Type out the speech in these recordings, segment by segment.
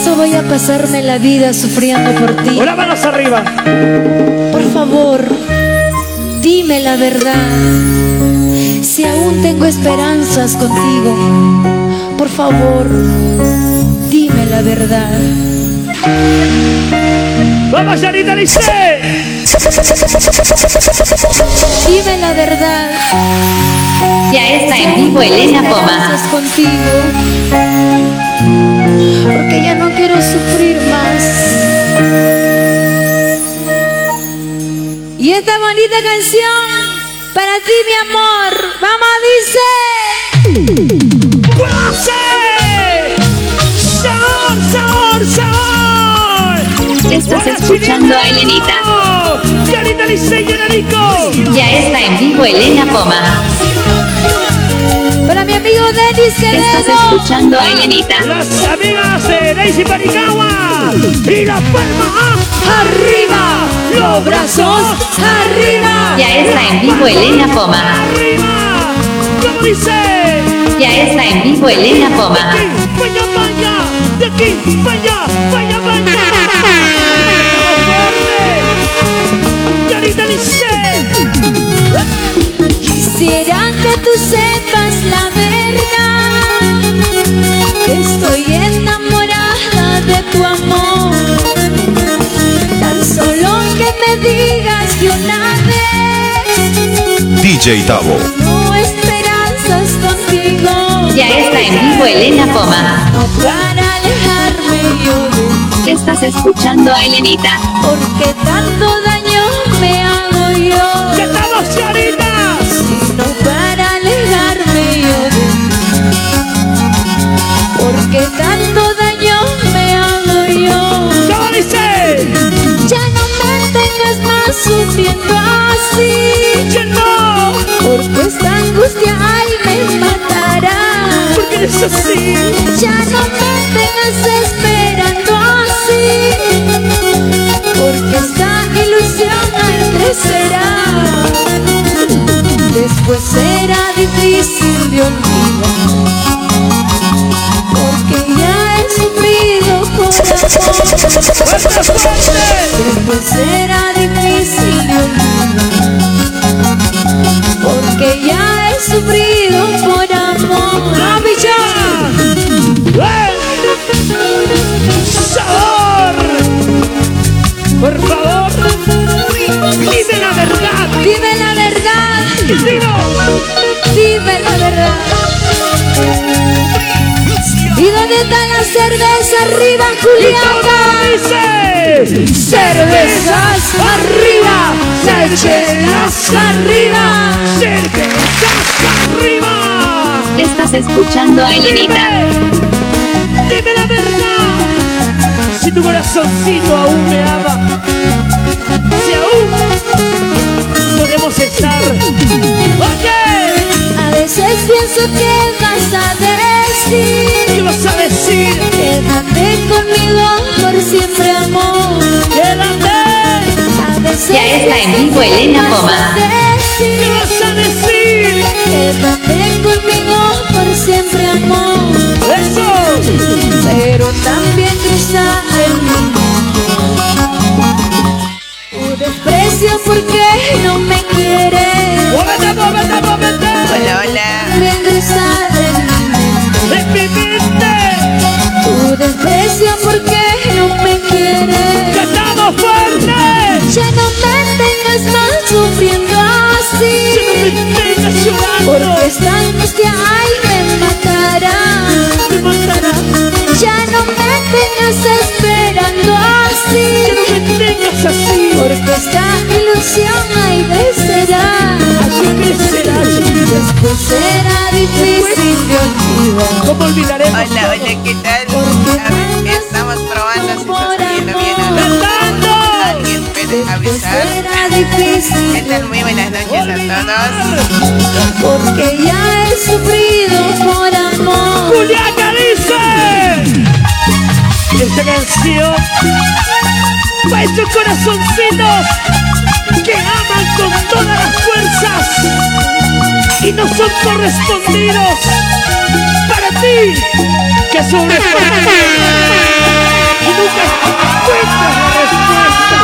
eso voy a pasarme la vida sufriendo por ti. Manos arriba. Por favor, dime la verdad. Si aún tengo esperanzas contigo, por favor, dime la verdad. Vamos, Yanita Lice. Dime la verdad. Ya está en vivo Elena Poma. Contigo. Porque ya no quiero sufrir más. Y esta bonita canción para ti, mi amor. Vamos, dice. Escuchando a. Elenita. Yanita Lice y Yanarico. Ya está en vivo Elena Poma. Para mi amigo Denis Estás Quevedo. escuchando a Elenita. Las amigas de Daisy Panicawa. Y la palma arriba. Los brazos arriba. Ya está en vivo Elena Poma. Arriba. ¿Cómo dice? Ya está en vivo Elena De Poma. aquí, vaya, vaya. De aquí, vaya, vaya, vaya. Lice. Quisiera que tú sepas la verdad. Que estoy enamorada de tu amor. Tan solo que me digas que una vez DJ Tavo. no esperanzas contigo. Ya está en vivo Elena Poma. No para alejarme yo de ti, Estás escuchando a Elenita. porque tanto me hago yo. ¡Ya estamos, Yanitas! No para alejarme yo de ti, porque tanto daño me hago yo. ¿Cómo dice? Ya no me tengas más sufriendo así, ¡Que no! porque esta angustia ay me matará. Porque eres así. Ya no me tengas esperando Después será difícil de olvidar, porque ya he sufrido por amor. ¡Fuerte, fuerte! Después será difícil de olvidar, porque ya he sufrido por amor. ¡Eh! ¡Sabor! Por favor, dime la verdad. Dime la verdad, ¿Y dónde está la cerveza arriba, ¿Y cómo Juliaca? dice? Cervezas arriba, cervezas arriba. ¡Cervezas arriba! Estás escuchando a Elenita. Dime la verdad. Si tu corazoncito aún me ama. Si aún podemos estar. Oye, veces pienso que vas a decir ¿qué vas a decir? Quédate conmigo por siempre, amor. Quédate. A veces Ya está en vivo Elena vas a Poma. ¿Qué vas a decir? Quédate conmigo por siempre, amor. Eso. Pero también cruzar el mundo. Tu desprecio porque mente. Tu desprecio porque no me quieres. Cantamos fuerte. Ya no me tengas más sufriendo así. Que no me tengas llorando. Porque esta angustia ay me matará. Me matará. Ya no me tengas esperando así. Que no me tengas así. Porque esta ilusión ay crecerá. Después será difícil de olvidar. ¿Cómo olvidaremos? Hola, hola, ¿qué tal? A ver, estamos probando si está saliendo bien o no. ¿Alguien puede avisar? será difícil ¿Qué tal? Muy buenas noches a todos. porque ya he sufrido por amor. Juliaca dice Esta canción para esos corazoncitos que aman con todas las fuerzas si no son correspondidos para ti que sobre y nunca encuentras la respuesta.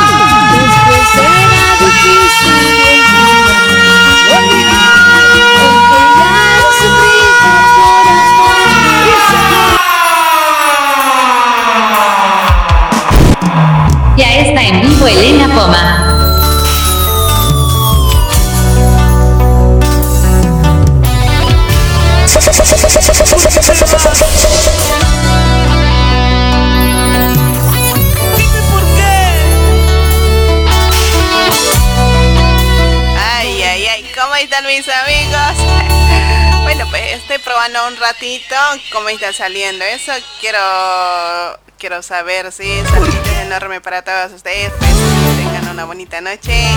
Ya está en vivo Elena Poma. Ay, ay, ay, cómo están mis amigos bueno pues estoy probando un ratito cómo está saliendo eso quiero quiero saber si es enorme para todos ustedes pues, tengan una bonita noche.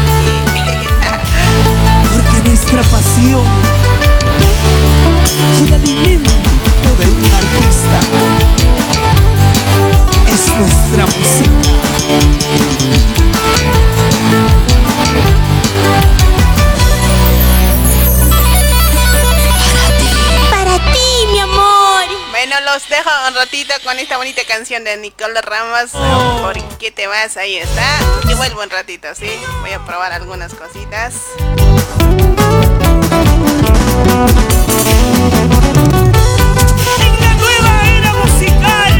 Porque nuestra pasión Bueno, los dejo un ratito con esta bonita canción de Nicole Ramos. ¿Por qué te vas? Ahí está. Y vuelvo un ratito, ¿sí? Voy a probar algunas cositas. En la nueva era musical.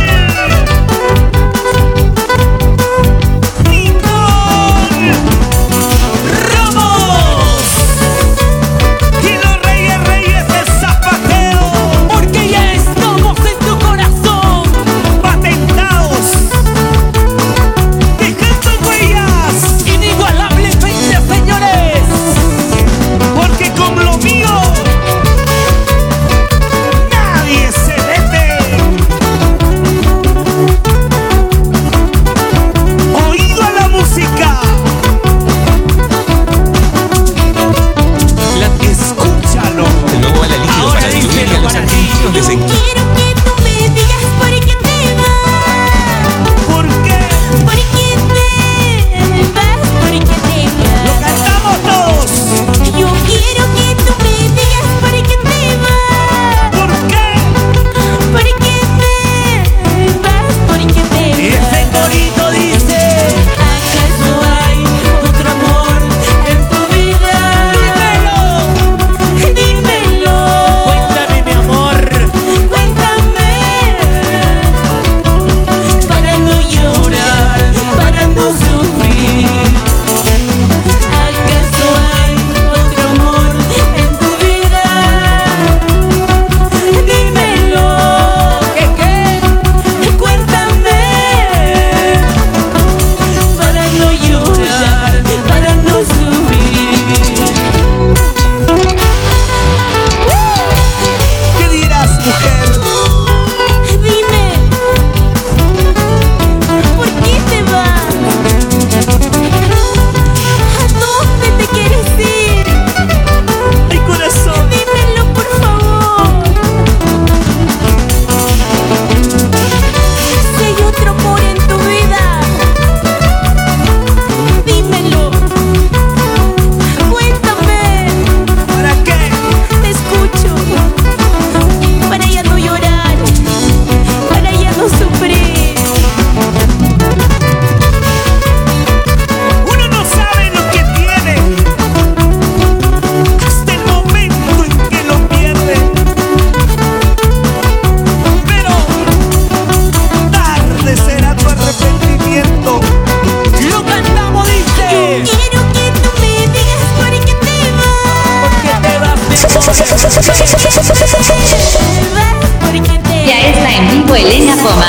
Coma.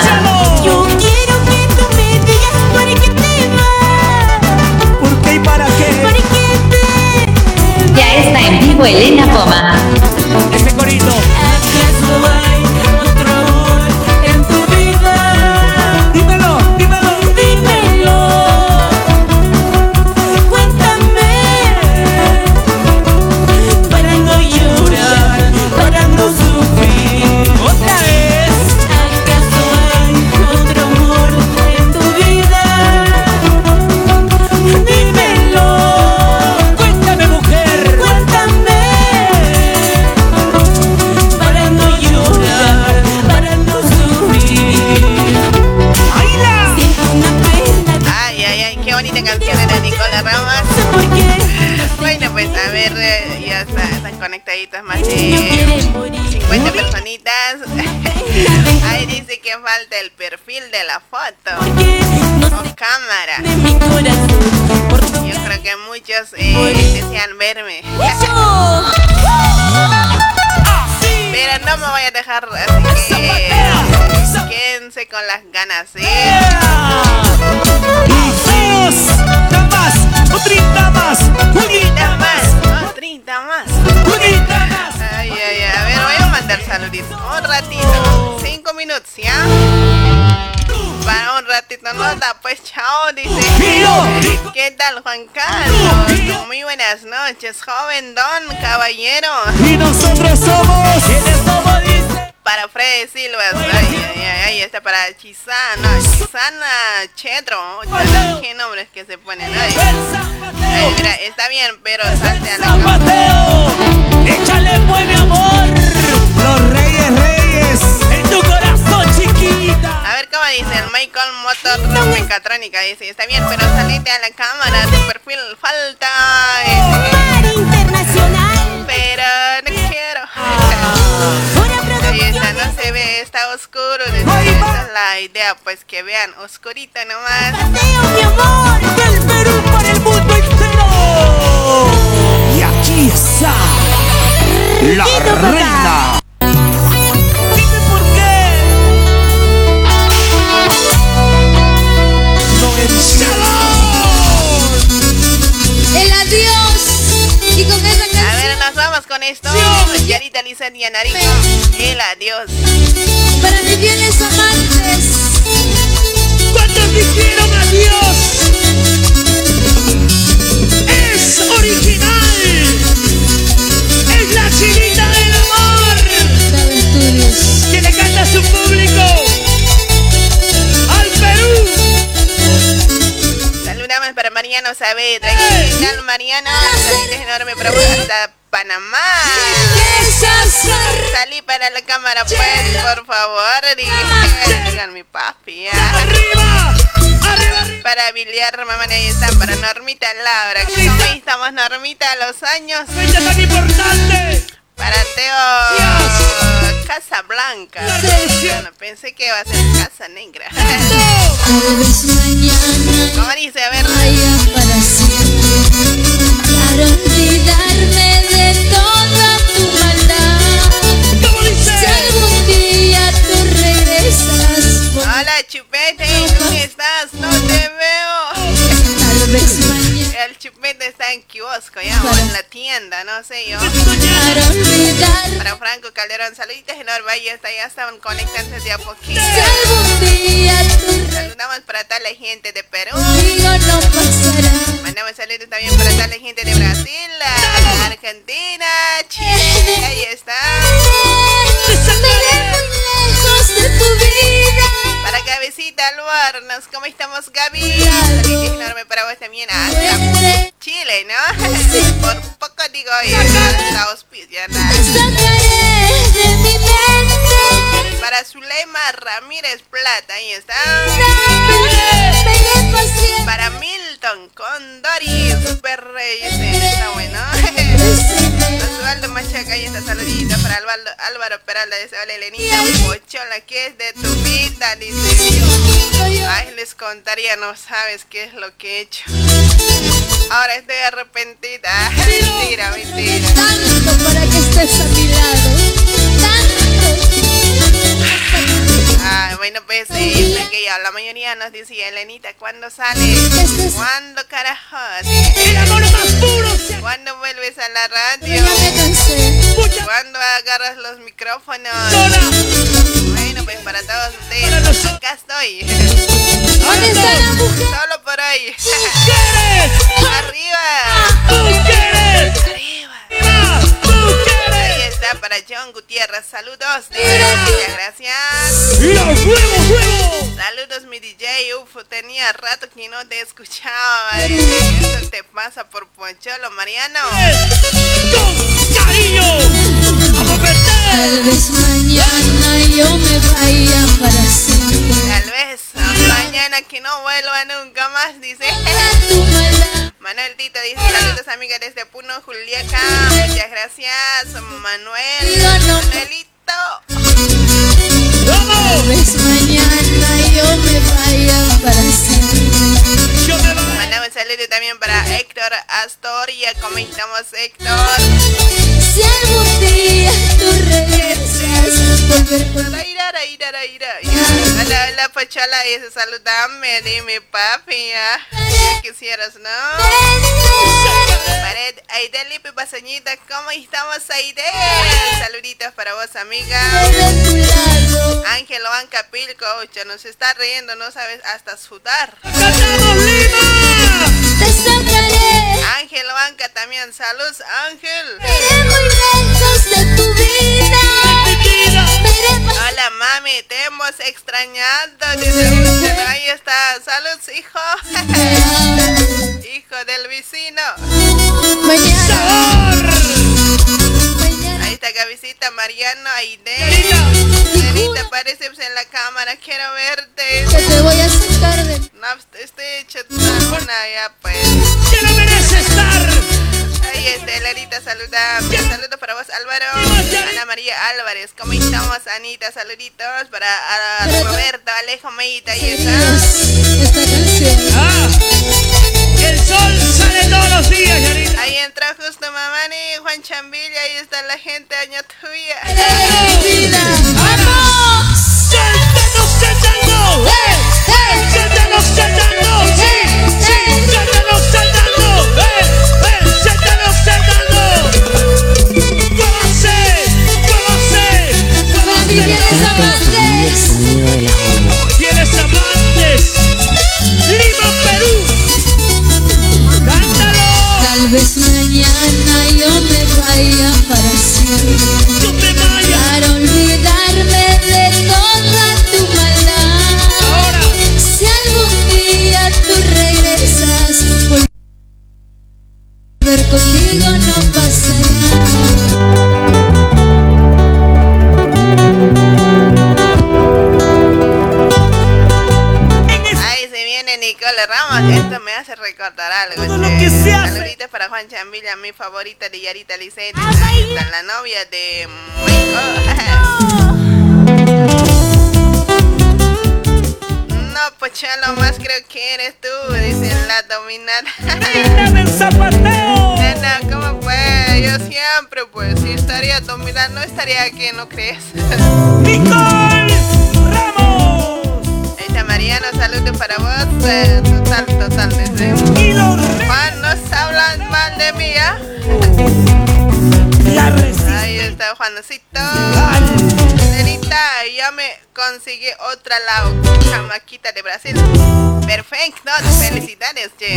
Yo quiero que tú me digas por qué te vas. ¿Por qué y para qué? ¿Por qué te? Ya está en vivo el Juan Carlos? Muy buenas noches, joven don, caballero. Y nosotros somos. Para Freddy Silva, ay, ay, ay, ahí está para Chisana, Chisana Chetro. ¿Qué nombres que se ponen ahí? Ay, mira, está bien, pero salte a la San cama. Mecatrónica. Dice, está bien, pero salite a la cámara, tu perfil falta. Dice, Mar internacional. pero no quiero. Ahí está, no se ve, está oscuro. Dice, esa es la idea, pues que vean, oscurito nomás. Paseo, mi amor. Del Perú para el mundo entero. Y aquí está. La Riquito, esto. Yarita Lizeth y Anarico. El adiós. para mis fieles amantes. ¿Cuántos dijeron adiós? Es original. Es la chinita del amor. Que le canta a su público. Al Perú. Saludamos para Mariano Saavedra. ¿Qué tal, Mariano? Saludos enorme hasta Panamá. Salí para la cámara, pues, por favor. Digan mi papi. Arriba. Arriba. Para Biliar, mamá, ahí está. Para Normita Laura. ¿Cómo estamos, Normita? A los años. Fecha tan importante. Para Teo Casa Blanca. Bueno, pensé que iba a ser Casa Negra. ¿Cómo dice? A ver. Para olvidarme Hola, Chupete. ¿Cómo estás? No te veo. El chupete está en kiosco ya, o en la tienda, no sé yo. Para Franco Calderón, saluditos enormes, ahí está, ya estaban conectándose de a poquito. Saludamos para toda la gente de Perú. Mandamos saludos también para toda la gente de Brasil, Argentina, Chile, ahí está. Para Cabecita Albornoz, ¿cómo estamos, Gaby? Saludos enormes para vos también hasta Siempre Chile, ¿no? Por poco digo, hasta auspicia. Para Zulema Ramírez Plata, ahí está. Para Milton Condori, Super Rey, está bueno. Osvaldo Machaca, ahí está saludito. Para Álvaro, Álvaro Peralta, dice, hola Elenita, Pochola, que es de tu vida, dice. Ay, les contaría, no sabes qué es lo que he hecho. Ahora estoy arrepentida. Mentira, mentira. Tanto para que estés a mi lado. Bueno, pues la mayoría nos decía, Elenita, ¿cuándo sales? ¿Cuándo carajo? ¿Cuándo vuelves a la radio? ¿Cuándo agarras los micrófonos? Bueno, pues para todos ustedes, acá estoy. Solo por hoy. Arriba. Arriba. Está para John Gutiérrez. Saludos. Muchas gracias. Saludos mi DJ, uf, tenía rato que no te escuchaba. Eso te pasa por Poncholo, Mariano. ¡Con cariño! Tal vez mañana yo me vaya para siempre. Tal vez mañana que no vuelva nunca más, dice. Manuel Tito dice, saludos amigas desde Puno, Juliaca. Muchas gracias, Manuel. Manuelito. ¡Vamos! vez mañana yo me vaya para siempre. Mandamos un saludo también para Héctor Astoria. ¿Cómo estamos, Héctor? Si algún día tú regresas, Hola, hola, Pochola. Dice, saludame, dime, papi. ya. quisieras, ¿no? Pared, Aide Lipe Pasañita, ¿cómo estamos, Aide? Saluditos para vos, amiga. Ángel Banca Pilco, ya nos está riendo, no sabes, hasta sudar. Ángel Banca también, saludos, Ángel. Muy de tu vida Hola, mami, te hemos extrañado. Dice, ahí está, saludos, hijo. hijo del vecino. Mañana. Mañana Ahí está Gavisita, Mariano, Aide. Nenita. Nenita, apareces en la cámara, quiero verte. Que te voy a sacar de No, estoy hecho una ya, pues. ¡Ya no merece estar! Ahí está, Larita, saluda. Saludos para vos, Álvaro. Ana María Álvarez, ¿cómo estamos, Anita? Saluditos para a Roberto, Alejo Meita, ahí está. esta canción ¡Ah! El sol sale todos los días, Yanita. Ahí entró justo Mamani, Juan Chambilla, ahí está la gente, año tuya. ¡Vamos! ¡Saltando, saltando! ¡Eh! ¡Eh! ¡Saltando, saltando! Tienes ¡Muévanse! amantes ¡Tienes amantes! ¡Lima, Perú! ¡Cántalo! Tal vez mañana yo me vaya para siempre Nicole Ramos, esto me hace recordar algo. Todo lo che. que se hace. Saluditos para Juan Chambilla, mi favorita de Yarita. Ahí está la novia de. No, pues ya lo más creo que eres tú, dice la dominada. ¡Dame el zapateo! Nena, ¿cómo pues? Yo siempre, pues, si estaría dominada, no estaría aquí, ¿no crees? ¡Nicole! Mariano, saludos para vos. eh, total, total, desde Juan, nos hablan mal de mí, ¿ah? Ahí está Juancito. Nenita, ya me conseguí otra la chamaquita de Brasil. Perfecto, felicidades, che.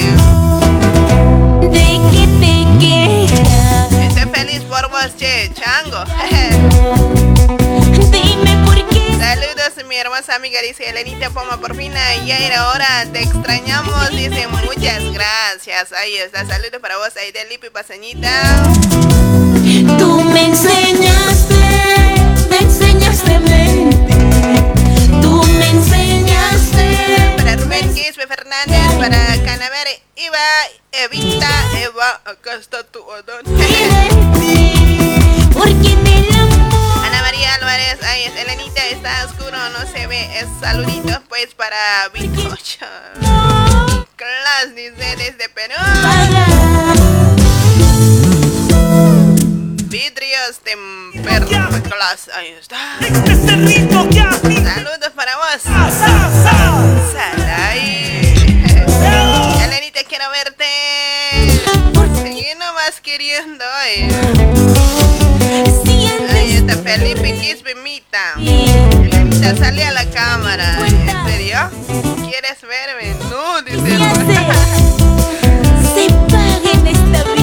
Estoy feliz por vos, che, chango. amiga, dice Elenita Poma, por fin ya era hora, te extrañamos, dice muchas gracias. Ahí está, saludos para vos, ahí de Lipi Pasañita. tú me enseñaste, me enseñaste mente. Tú me enseñaste. Para Rubén Quispe Fernández, para Canavere, Iba, Evita, Eva, acá está tu odón. Del Ana María Álvarez, ahí es, está oscuro, no se ve, es saluditos pues para Bizcocho. Clas, dice desde Perú. Vidrios de perro, Clas, ahí está. Saludos para vos. ¡Sa, sa! Saray. Elenita, quiero verte. Seguí nomás queriendo. Ay. Está Felipe Quispe Mita. Elenita, sale a la cámara. ¿En serio? ¿Quieres verme? No, dice. se paga en esta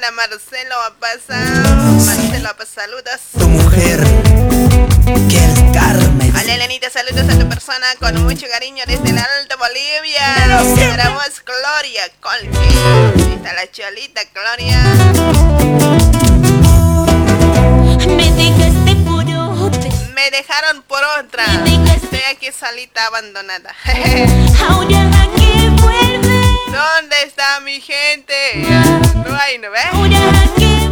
nada. Marcelo va a pasar. Marcelo va a pasar. Saludos. tu mujer que el Carmen Hola Elenita, saludos a tu persona con mucho cariño desde el Alto Bolivia. Para vos, Gloria Colque. Ahí está la cholita, Gloria. Me otra. Me dejaron por otra. Estoy aquí solita, abandonada. ¿Dónde está mi gente? No hay, ¿no ves?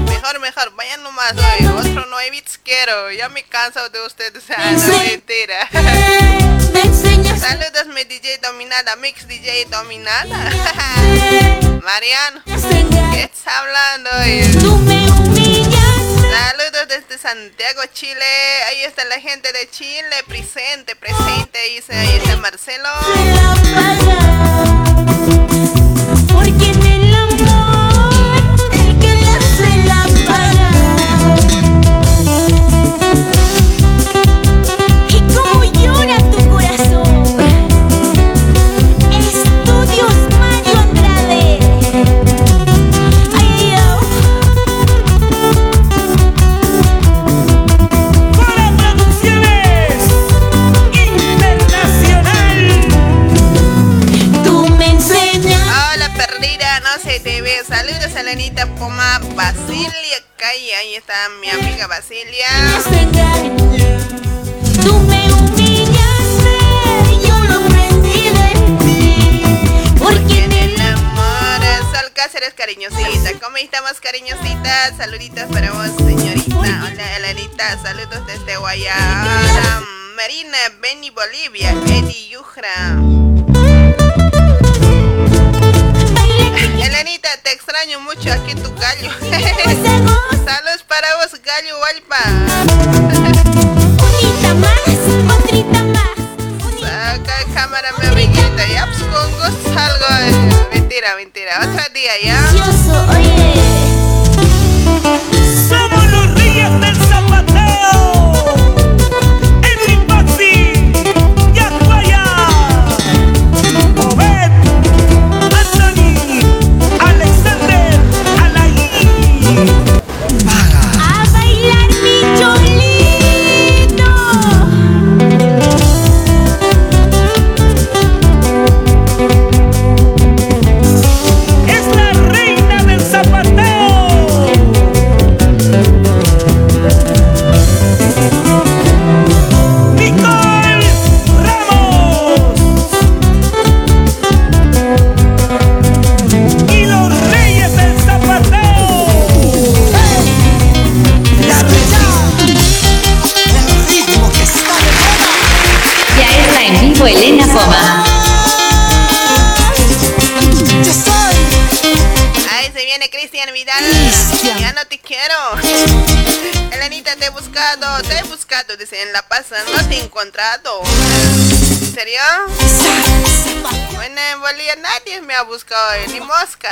Mejor, mejor, vayan nomás hoy. Otro nueve bits quiero. Ya me canso de ustedes. Ah, no, mentira. Saludos, mi DJ dominada, Mix DJ dominada. Mariano, ¿qué estás hablando hoy? Tú me humillas. Saludos desde Santiago, Chile. Ahí está la gente de Chile, presente, presente. Ahí está Marcelo. Bolivia. En Bolivia nadie me ha buscado, ni mosca.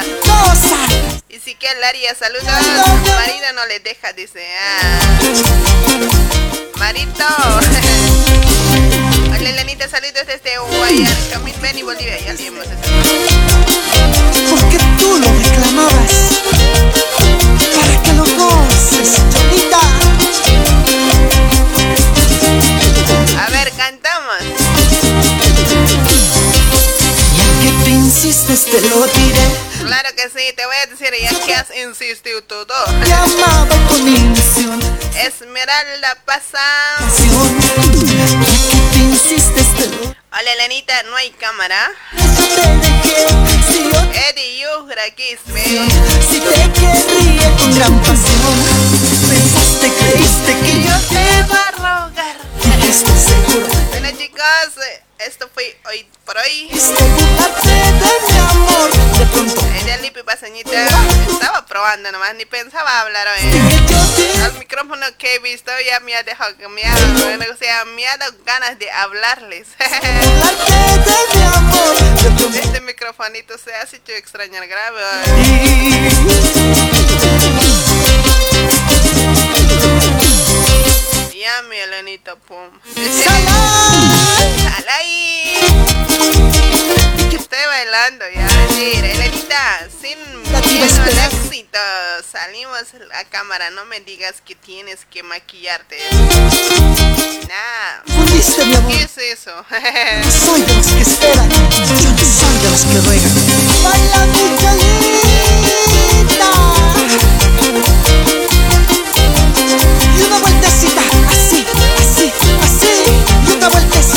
Y si que Laria saluda, su marido no le deja, dice. Ah. Marito. Hola, Elenita, saludos desde Guayana, Camil Beni, Bolivia. Ya leímos eso. Porque tú lo reclamabas Para que lo goces, insistes te lo diré Claro que sí, te voy a decir ya que has insistido todo. Te amaba con ilusión Esmeralda pasa. insistes te lo Hola, Elenita, no hay cámara. Eddie Yugra, Quispe. Si te querría con gran pasión Pensaste, creíste que yo te va a rogar. Estoy seguro Bueno, chicos, esto fue hoy por hoy. Ella Lipi Paseñita estaba probando nomás, ni pensaba hablar hoy. que El micrófono que he visto ya me ha dejado, me ha, o me ha dado ganas de hablarles. Este microfonito se hace hecho extrañar grave. hoy. Ya mi Elenita, pum. Salai ¡Alay! Estoy bailando ya, mentira. Elenita, sin miedo al éxito. Salimos a cámara, no me digas que tienes que maquillarte. Nah, Fundiste mi amor ¿qué es eso? Soy de los que esperan Yo no soy de los que ruegan Baila mi cholita Y una vueltecita una vueltecita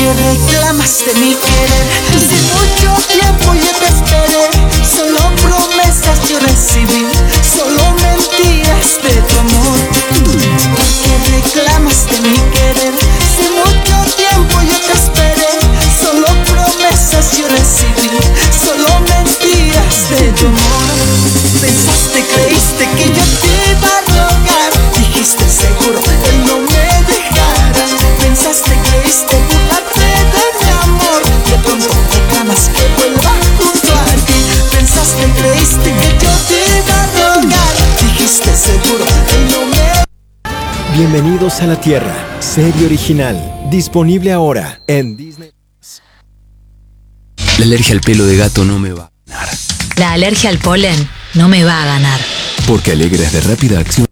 que reclamaste mi querer Si mucho tiempo yo te esperé. Solo promesas yo recibí. Solo mentiras de tu amor. Que reclamaste mi querer Si mucho tiempo yo te esperé. Solo promesas yo recibí. Solo mentiras de tu amor. Pensaste, creíste que yo te Bienvenidos a la Tierra, Serie original. Disponible ahora en Disney. La alergia al pelo de gato no me va a ganar. La alergia al polen no me va a ganar. Porque Alegre es de rápida acción.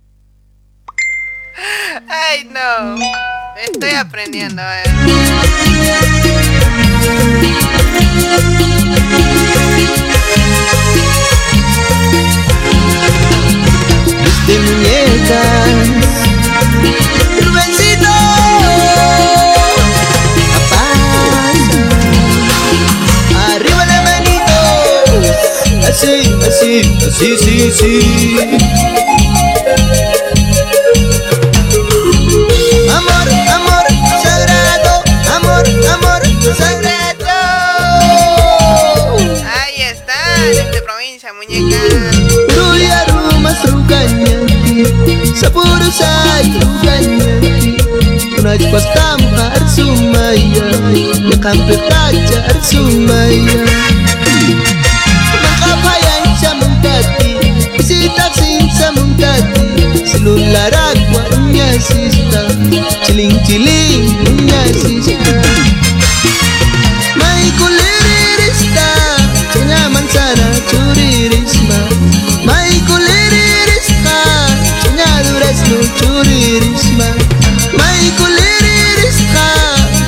Ay, no. Estoy aprendiendo. eh. de muñecas. Así, así, así, sí, sí. Amor, amor, sagrado, amor, amor, sagrado. Ahí está, desde provincia, muñeca. Ruya rumas ruganyati Sapuro say ruganyati Unaj pastam har sumaya Yakampe Sita sin samuntati Silularagua uña sista Chiling chiling uña sista Maikulirirista Chanya manzana churirisma Maikulirirista Chanya durazno churirisma Maikulirirista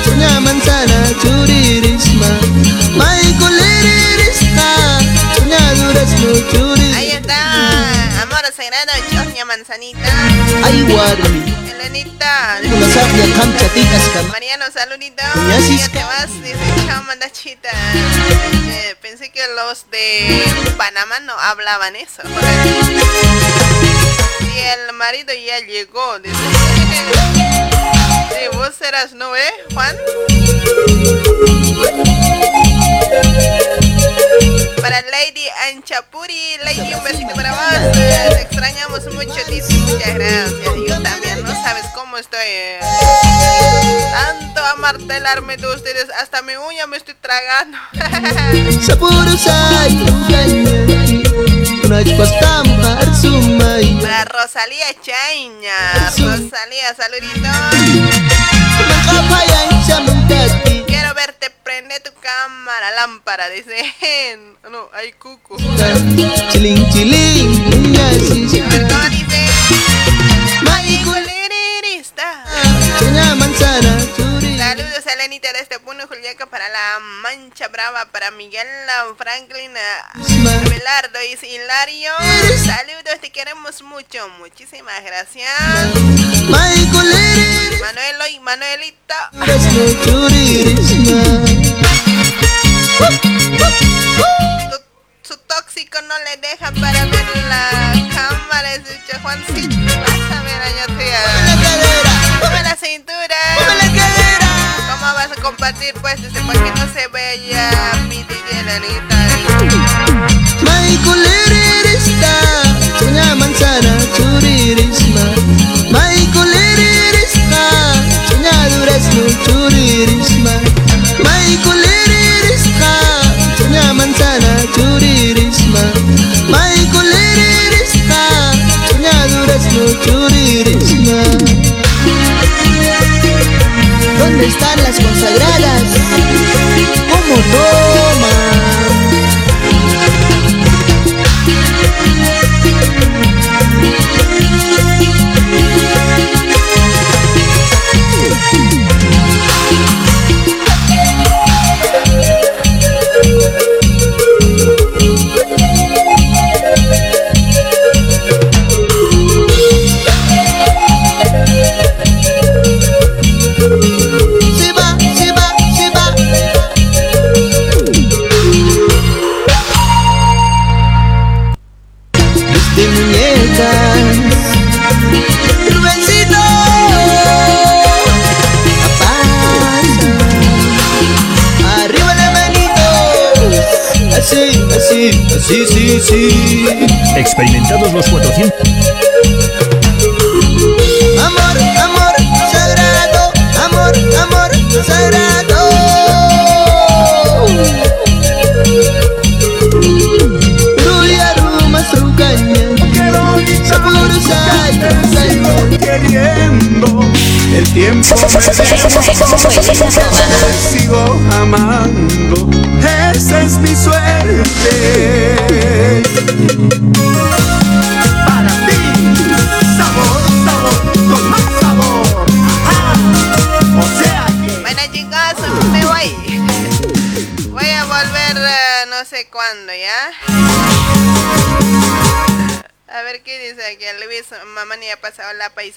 Chanya manzana churirisma Maikulirirista Chanya durazno churirisma Manzanita. Ay Elenita. Mariano, saludito. Ya te vas, dice chao, mandachita. Eh, pensé que los de Panamá no hablaban eso. Y el marido ya llegó, dice. Sí, vos eras, ¿no, eh, Juan? Para Lady Anchapuri, Lady, un besito para vos. Te extrañamos mucho, dice. Muchas gracias. Yo también, no sabes cómo estoy. eh. Tanto amartelarme de ustedes, hasta mi uña me estoy tragando. Para Rosalía Chaña. Rosalía, saludito. Makapayan sa mungkati Quiero verte, prende tu cámara, lámpara, dice. No, hay chiling unya sista ¿Cómo dice? May Saludos a Lenita de este Puno Juliaca para la Mancha Brava, para Miguel Franklin, a Abelardo y Hilario. Saludos, te queremos mucho. Muchísimas gracias. Manuelo y Su, su tóxico no le deja para ver la cámara. Escucha, Juancito. Vas a ver, te La cadera Mueve la cintura. Mueve la cadera ¿Cómo vas a compartir pues desde para que no se vea mi DJ Lenita? May kulirirista Cenyaman sana curirisma May kulirirista Cenyaman sana curirisma May kulirirista Cenyaduresno curirisma ¿Dónde están las consagradas? ¿Cómo toman?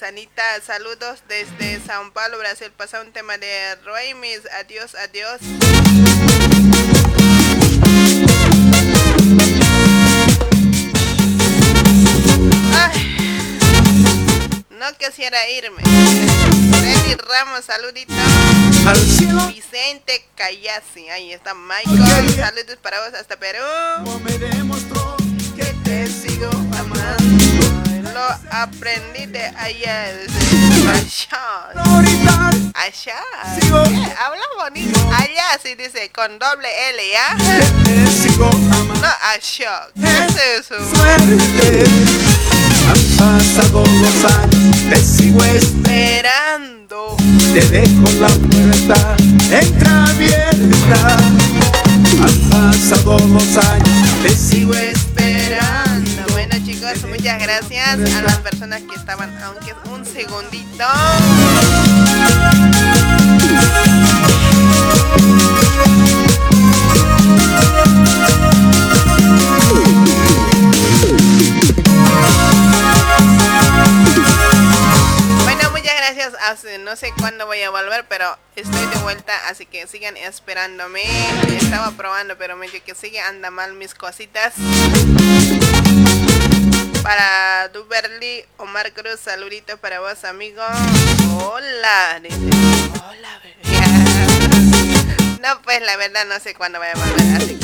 Paisanita. Saludos desde Sao Paulo, Brasil. Pasa un tema de Roemis. Adiós, adiós. Ay, no quisiera irme. Freddy Ramos, saludito. Al cielo Vicente Cayasi, ahí está Michael. Saludos para vos hasta Perú. Lo aprendí de allá. desde Allá. Eh, Habla bonito. Allá sí dice con doble L, ¿ya? Sigo amando. No, allá. ¿Qué es eso? Pasado los años, te sigo esperando. Esperando. Te dejo la puerta entreabierta. Han pasado los años, te sigo Esperando. Gracias a las personas que estaban, aunque un segundito. Bueno, muchas gracias. Hace- No sé cuándo voy a volver, pero estoy de vuelta, así que sigan esperándome. Estaba probando, pero me dijo que sigue anda mal mis cositas. Para Duberly, Omar Cruz, saluditos para vos, amigo. Hola, dice. Hola, bebé. No, pues la verdad no sé cuándo voy a volver, así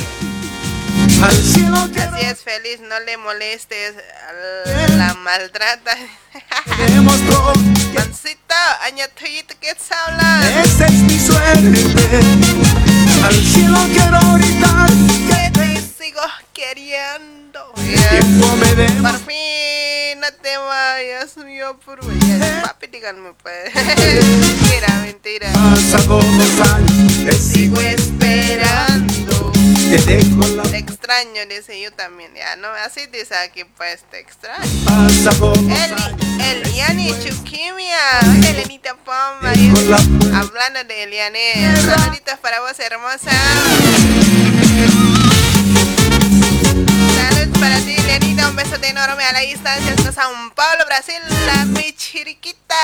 que así es feliz, no le molestes, a la maltrata. te Mancito, año tuyito que se habla. esa es mi suerte. Al cielo quiero gritar te sigo queriendo. Por fin, no te vayas, yo por Papi, díganme pues. mentira, mentira. Pasado los años, te sigo esperando. Te dejo la Te extraño, dice yo también. Ya, no, así dice aquí, pues te extraño. pasado los Eli, años. Eliane Chukimia, Elenita puerta hablando de Eliane, saluditos para vos, hermosa. Para ti, Elianita, un besote enorme a la distancia hasta Sao Paulo, Brasil, la pichiriquita.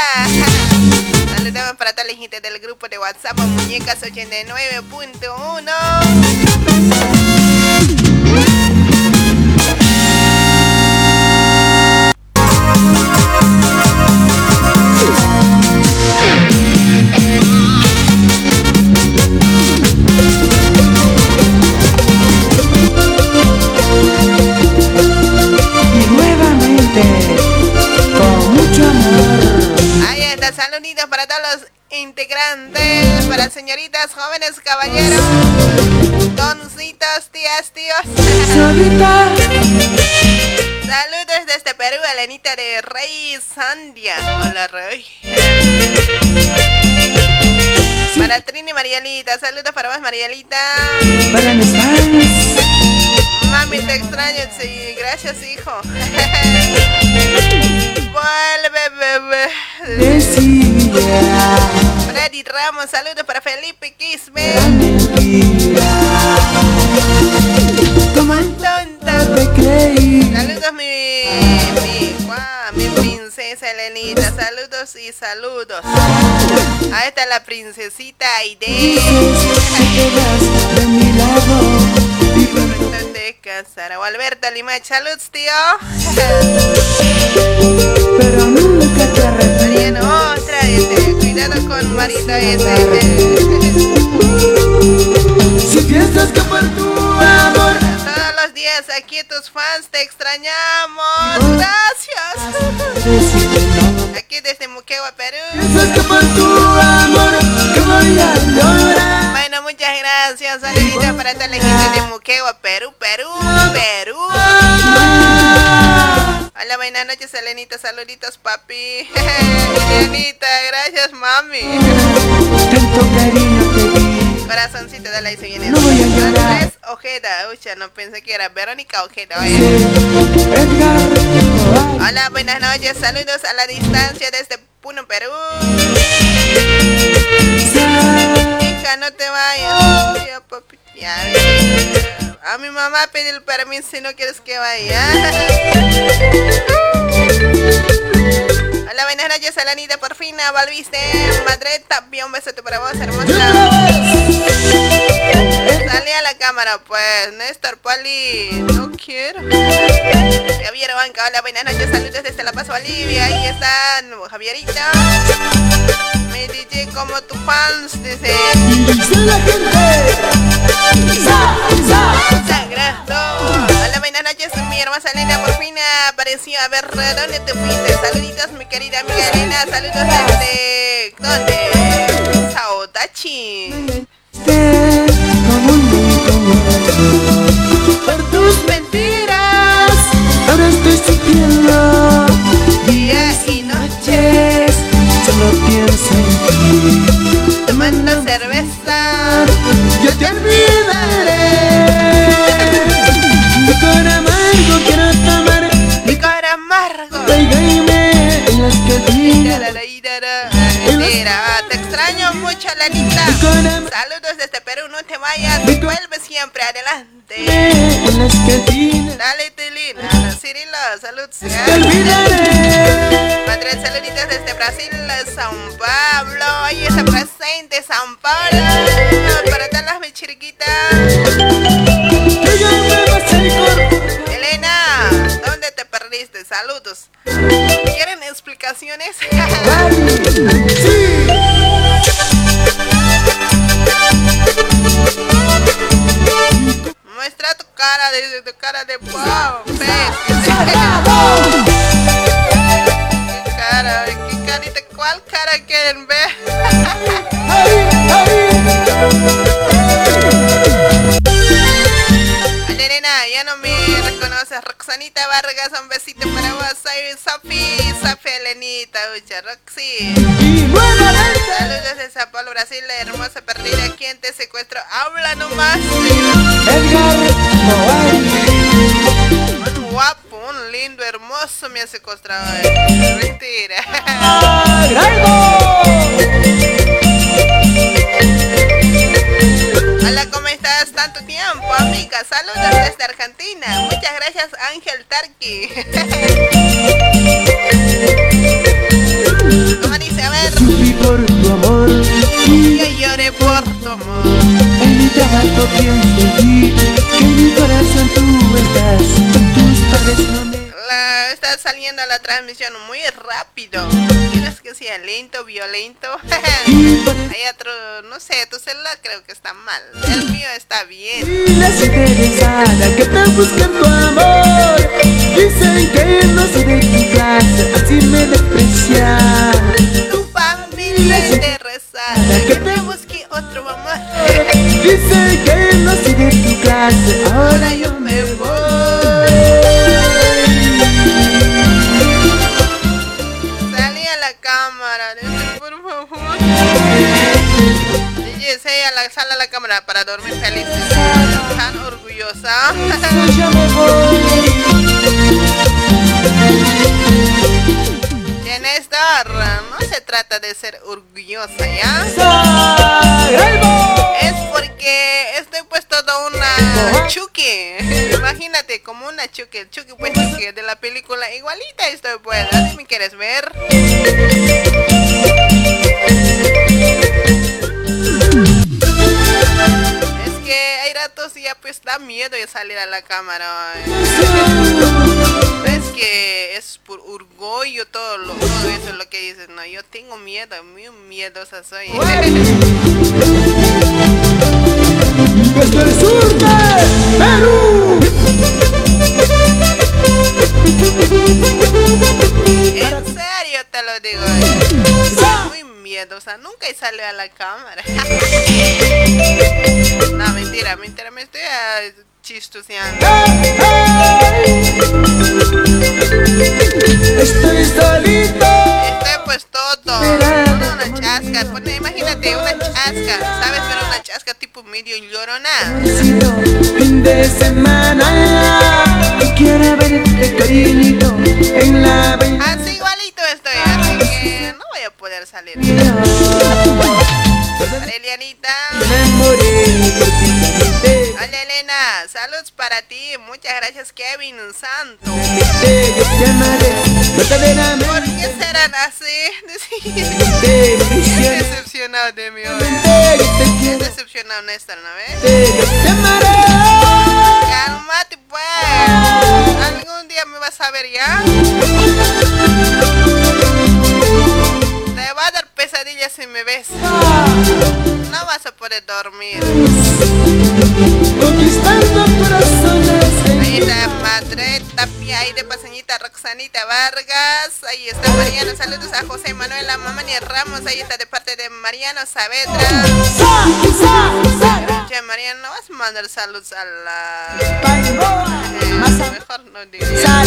Saludos para toda la gente del grupo de WhatsApp, Muñecas 89.1. saluditos para todos los integrantes, para señoritas, jóvenes, caballeros, doncitos, tías, tíos. Saludos desde Perú, Elenita de Rey Sandia. Hola, Rey. Para Trini Marielita, saludos para vos, Marielita. para mis fans. Mami, te extraño, sí, gracias, hijo. Vuelve, bebé. Freddy Ramos, saludos para Felipe Quisme. Tonta. Saludos, mi, mi, guau, mi princesa Elenita. Saludos y saludos. Ahí está la princesita Aide. Quedas de casar. O Alberto Lima, saludos, tío. Pero nunca te. Mariano, otra. Este, cuidado con Marita. Este, Si piensas que por tu amor todos los días aquí tus fans te extrañamos. Gracias. Aquí desde Muquegua, Perú. Bueno, muchas gracias. Saluditos para toda la gente de Muquegua, Perú, Perú, Perú. Hola, buenas noches, Elenita. Saluditos, papi. Elenita, gracias, mami. Tanto cariño. Corazoncito de la se viene. No voy a llorar. Andrés Ojeda, ucha, no pensé que era Verónica Ojeda. Hola, buenas noches. Saludos a la distancia desde Puno, Perú. Hija, no te vayas. Ya, papi, ya, A mi mamá pedí el permiso si no quieres que vaya. Hola, buenas noches, Alanita, por fin volviste. Madre Tapia, un besote para vos, hermosa. Salí a la cámara, pues, Néstor Pali, no quiero. Javier Banca, hola, buenas noches, saludos desde La Paz, Bolivia. Ahí están, Javierita. Me DJ como tu fans, dice. Sagrado. Hola, buenas noches, mi hermosa Elena, por fin apareció. A ver, ¿dónde te fuiste? Saluditos, mi amiga Elena, saludos desde... ¿Dónde? Saotachi. Presente San Pablo. De Sao Paulo, Brasil, la hermosa la transmisión muy rápido. ¿Quieres que sea lento, violento? Hay otro, no sé, tu celular creo que está mal. El mío está bien. Las interesadas que te buscan tu amor Dicen que no soy de tu clase, así me desprecian Tu familia es interesada que te busque otro amor. Dicen que no soy de tu clase, ahora yo me Salí sí, a la sala la cámara para dormir feliz. Tan orgullosa. Tienes dar, no se trata de ser orgullosa, ¿ya? Es estoy pues toda una Chucky. Imagínate, como una Chucky. Chucky pues de la película. Igualita estoy pues. ¿Así me quieres ver? Es que hay ratos y ya pues da miedo de salir a la cámara. Es que es por orgullo todo, lo, todo eso lo que dices. No, yo tengo miedo, muy miedosa soy. Nunca he salido a la cámara. no, mentira, mentira. Me estoy ah, chistoseando. Estoy solito Pues todo. chasca. Pone, imagínate una chasca. ¿Sabes? Pero una chasca tipo medio llorona. Fin de semana quiere verte cariñito en la Así igualito estoy, así que no voy a poder salir. Elianita. Hola Elena, saludos para ti. Muchas gracias Kevin Santo. Decepcionado de mí hoy. Qué decepcionado Néstor, ¿no ves? Calmate pues. Algún día me vas a ver ya. Te va a dar pesadillas si me ves. No vas a poder dormir. Conquistando corazones. Está Madre Tapia, de Paseñita Roxanita Vargas. Ahí está Mariano. Saludos a José Manuel, a Mamani Ramos. Ahí está de parte de Mariano Saavedra. Che, Mariano, ¿no vas a mandar saludos a la. Eh, mejor no diría. A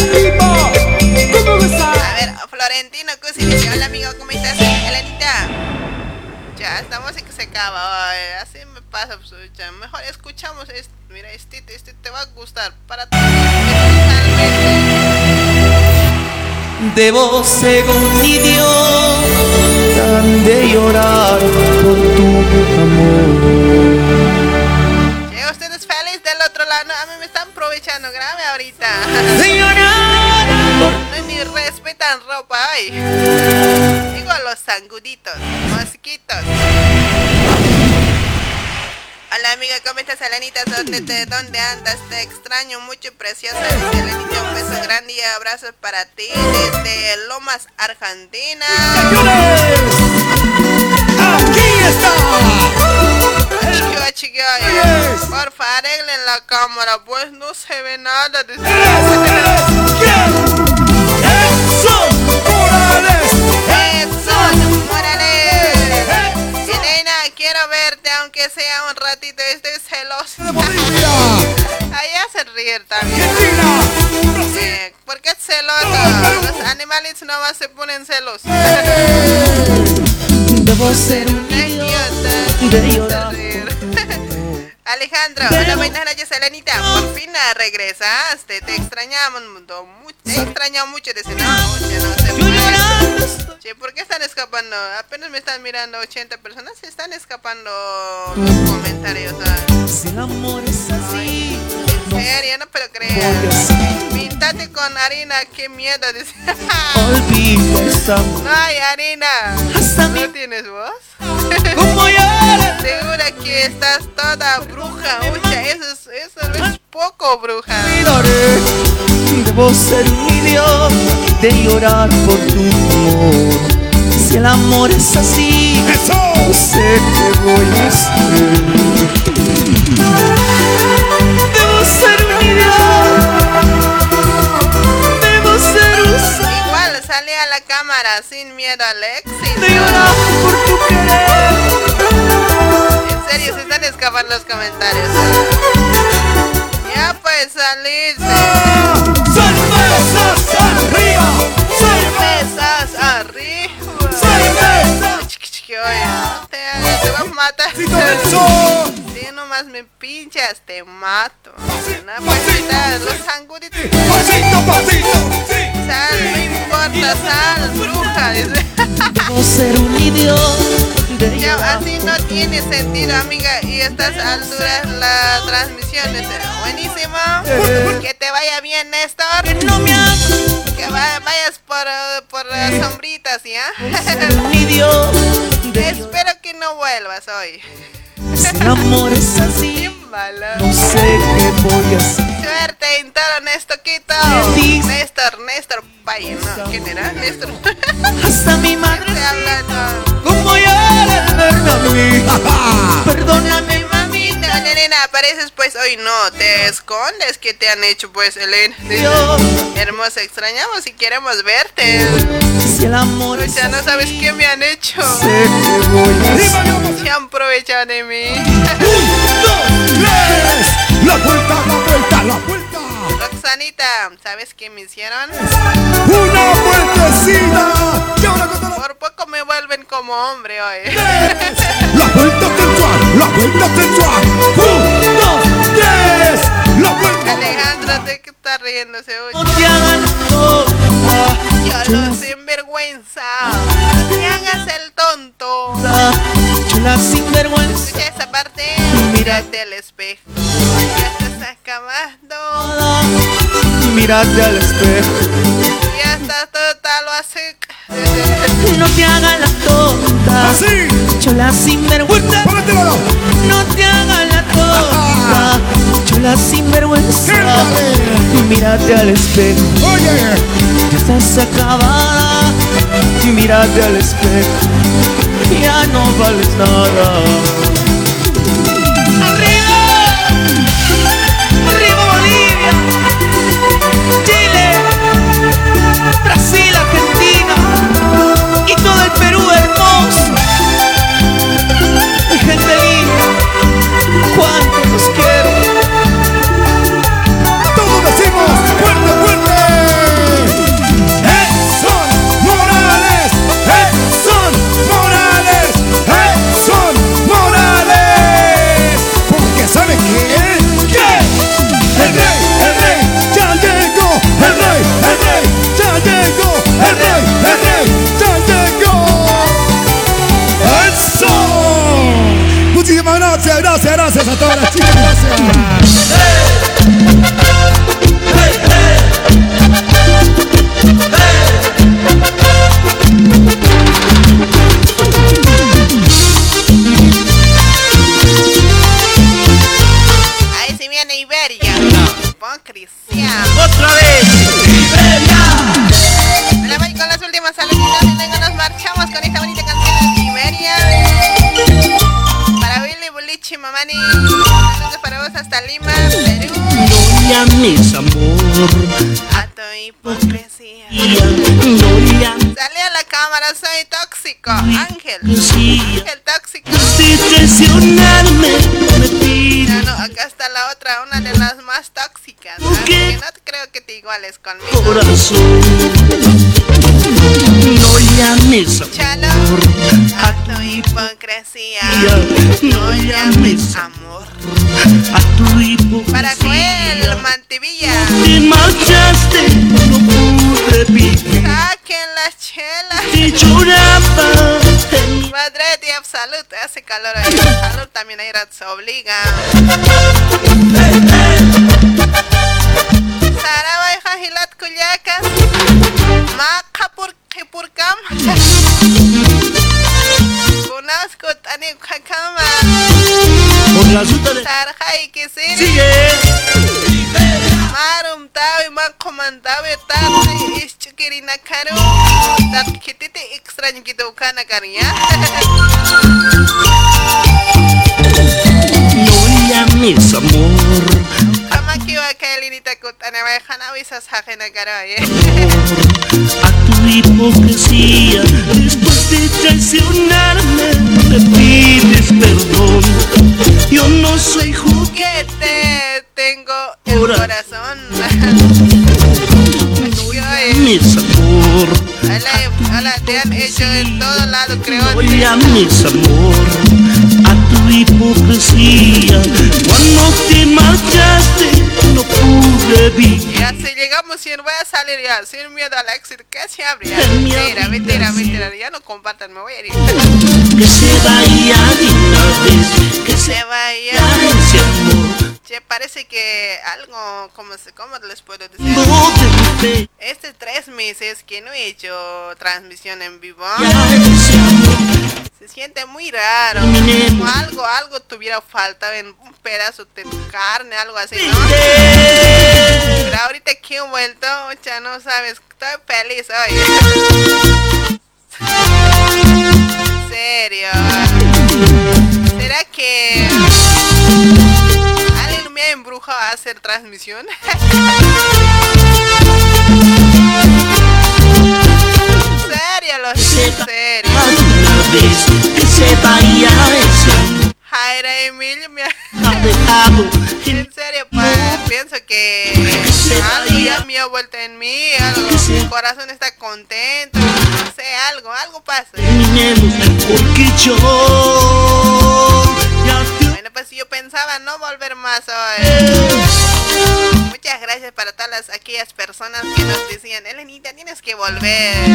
ver, Florentino Cusi Hola amigo, ¿cómo estás? Elenita. Ya, esta música se acaba. así pasa, pues, ya, Mejor escuchamos esto. Mira, este, este te va a gustar. Para todos. Debo un idiota de llorar por tu amor. Llega ustedes feliz del otro lado. A mí me están aprovechando grave ahorita. No ni respetan ropa ay. Digo los sanguditos, mosquitos. Hola amiga, ¿cómo estás, Elenita? ¿Dónde, te, ¿Dónde andas? Te extraño mucho, preciosa. Dice Elenita, un beso grande y abrazos para ti desde Lomas, Argentina. ¡Aquí está! Chiquillo, chiquillo, porfa, arreglen la cámara, pues no se ve nada. Dice. Sea un ratito, estoy celosa. Allá se ríe también. Eh, ¿Por qué es celoso? Los animales nomás se ponen celos. Debo ser un idiota. de llorar. Alejandro, hola, buenas noches, Elenita. Por fin regresaste. Te extrañamos mucho. Te extrañado mucho noche, no se puede. Che, ¿por qué están escapando? Apenas me están mirando 80 personas. Se están escapando los comentarios. Serio, no pero creas. Pintate con harina, qué miedo. Dice. No hay harina. ¿No tienes voz? Como Segura que estás toda bruja. Ucha, eso es, eso es poco bruja. Debo ser un idiota de llorar por tu amor. Si el amor es así, no sé qué voy a hacer. A la cámara sin miedo al éxito. En serio, se están escapando los comentarios. Ya pues salirse. ¡Cervezas arriba! Cervezas arriba. Oye, no te hagas, te voy a matar. Si nomás me pinchas, te mato. Pues ahorita los sanguditos. ¡Pasito, pasito! Sal, no importa, sal, bruja. dice. Debo ser un idiota. Así no tiene sentido, amiga. Y estas alturas la transmisión es buenísimo. Que te vaya bien, Néstor. Que va- vayas por, eh, por las sombritas, ¿ya? Espero que no vuelvas hoy. Amor es así, No sé qué voy a hacer. Suerte en todo, Nestoquito. Néstor, Néstor Valle, ¿no? ¿Quién era? Néstor. Hasta mi madre hablando. como ya la perdóname. Perdóname, mamita. Elena, apareces pues hoy no. Te escondes. ¿Qué te han hecho pues, Elena? Hermosa, extrañamos y queremos verte. Si el amor O sea, no sabes qué me han hecho. sé qué voy a hacer. Se han aprovechado de mí. ¡La vuelta, la vuelta, la vuelta! Roxanita, ¿sabes qué me hicieron? ¡Una vueltecita! Con Por poco me vuelven como hombre hoy. La vuelta sensual, la vuelta sensual. Un, dos, tres. La vuelta. Alejandro, ¿de qué está riéndose hoy? No te hagas Yo lo sinvergüenza. Te hagas el tonto. Chula sinvergüenza. Mírate al espejo. Ya estás acabando. Mírate al espejo. Ya estás total lo hace. No te hagas la tonta. Así. Chula sinvergüenza. Por este lado. No te hagas la tonta. Chula sinvergüenza. Mírate al espejo. Oye. Ya estás acabada. Mírate al espejo. Ya no vales nada. A todas las chicas. Gracias. La otra, una de las más tóxicas. Que no creo que te iguales conmigo. corazón. No llames Chalo, amor. a tu hipocresía. No No llames amor. a tu hipocresía. Para Joel Mantivilla. Te marchaste, no pude vivir. Saquen las chelas. Te lloraba Madre de salud, hace calor ahí. Salud también ahí se obliga. Saraba y Jajilat Kuyacas. Makapur Kipurkam. Kunasco Tani Kakama. por la ruta de Sarjai Kisiri. sigue. Marum tawi makoman tawi tati ischukiri nakaru tat kititi extraño gitu kana karinya No llames amor. Kama kiwa kailinita kutane wa khana wisas hakena karaye a tu hipocresía. Después de traicionarme, me pides perdón. Yo no soy juguete. tengo el corazón eh, Llames amor. Hola, hola, te han hecho en todo lado creo No llames amor hipocresía. Cuando te marchaste, no pude vivir. Ya si llegamos sin voy a salir ya sin miedo al éxito que se mi Mentira, mentira, mentira, ya no compartan, me voy a ir. Que se vaya de una vez. Que se vaya. ese amor. Che, parece que algo, como se, ¿cómo les puedo decir? Este tres meses que no he hecho transmisión en vivo, se siente muy raro. Como algo, algo tuviera falta en un pedazo de carne, algo así, ¿no? Pero ahorita que he vuelto, ya no sabes, estoy feliz hoy. En serio. ¿Será que alguien me ha embrujado a hacer transmisión? En serio, lo en serio. En serio, pues pienso que algo ya me ha vuelto en mí, algo, mi corazón está contento, no sé, algo, algo pasa. Bueno, pues yo pensaba no volver más hoy. Muchas gracias para todas las, aquellas personas que nos decían, Elenita, tienes que volver.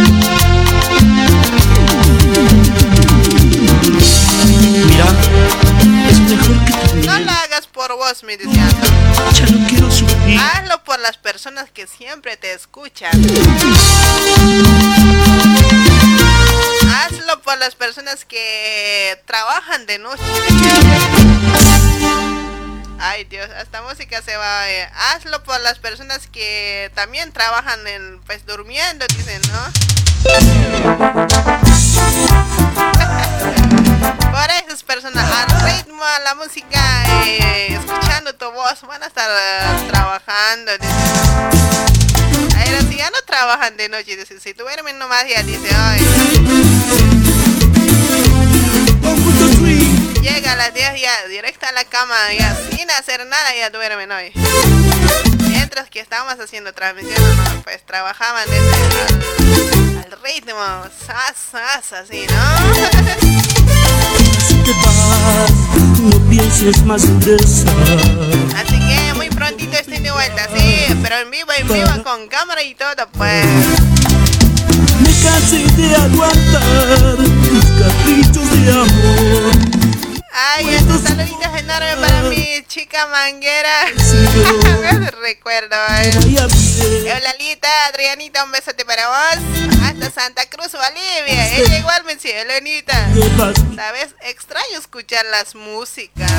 Mira, es mejor por vos. Ya no quiero sufrir. Hazlo por las personas que siempre te escuchan. Hazlo por las personas que trabajan de noche. Ay Dios, hasta música se va. eh. Hazlo por las personas que también trabajan en, pues durmiendo, dicen, ¿no? Por personas, al ritmo, a la música, eh, escuchando tu voz, van a estar eh, trabajando. Ahora si ya no trabajan de noche, dice, si duermen nomás ya dice, ay. Llega a las 10 ya directa a la cama, ya sin hacer nada, ya duermen hoy. Mientras que estábamos haciendo transmisión, pues trabajaban desde al, al ritmo, sas, sas, así, ¿no? Si te vas, no pienses más en esa. Así que muy prontito estoy de vuelta, sí, pero en vivo, en vivo, con cámara y todo, pues. Me cansé de aguantar tus caprichos de amor. Ay, estos saluditos enormes para mi chica manguera. Me recuerdo, eh. Eulalita, Adrianita, un besote para vos. Hasta Santa Cruz, Bolivia. Ella igual me dice, Elenita. ¿Sabes? Extraño escuchar las músicas.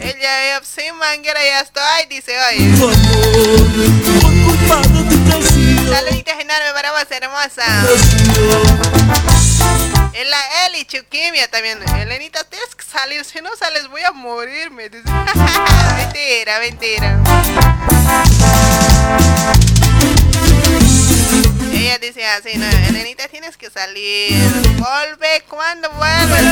Ella, eh, sí, manguera, ya estoy, dice, oye. Saluditos enormes para vos, hermosa. Es la Eli Chuquimia también. Elenita, salir. Si no sales, voy a morir. Me dice. mentira, mentira. Ella dice así, no, tienes que salir. Volve cuando vuelves.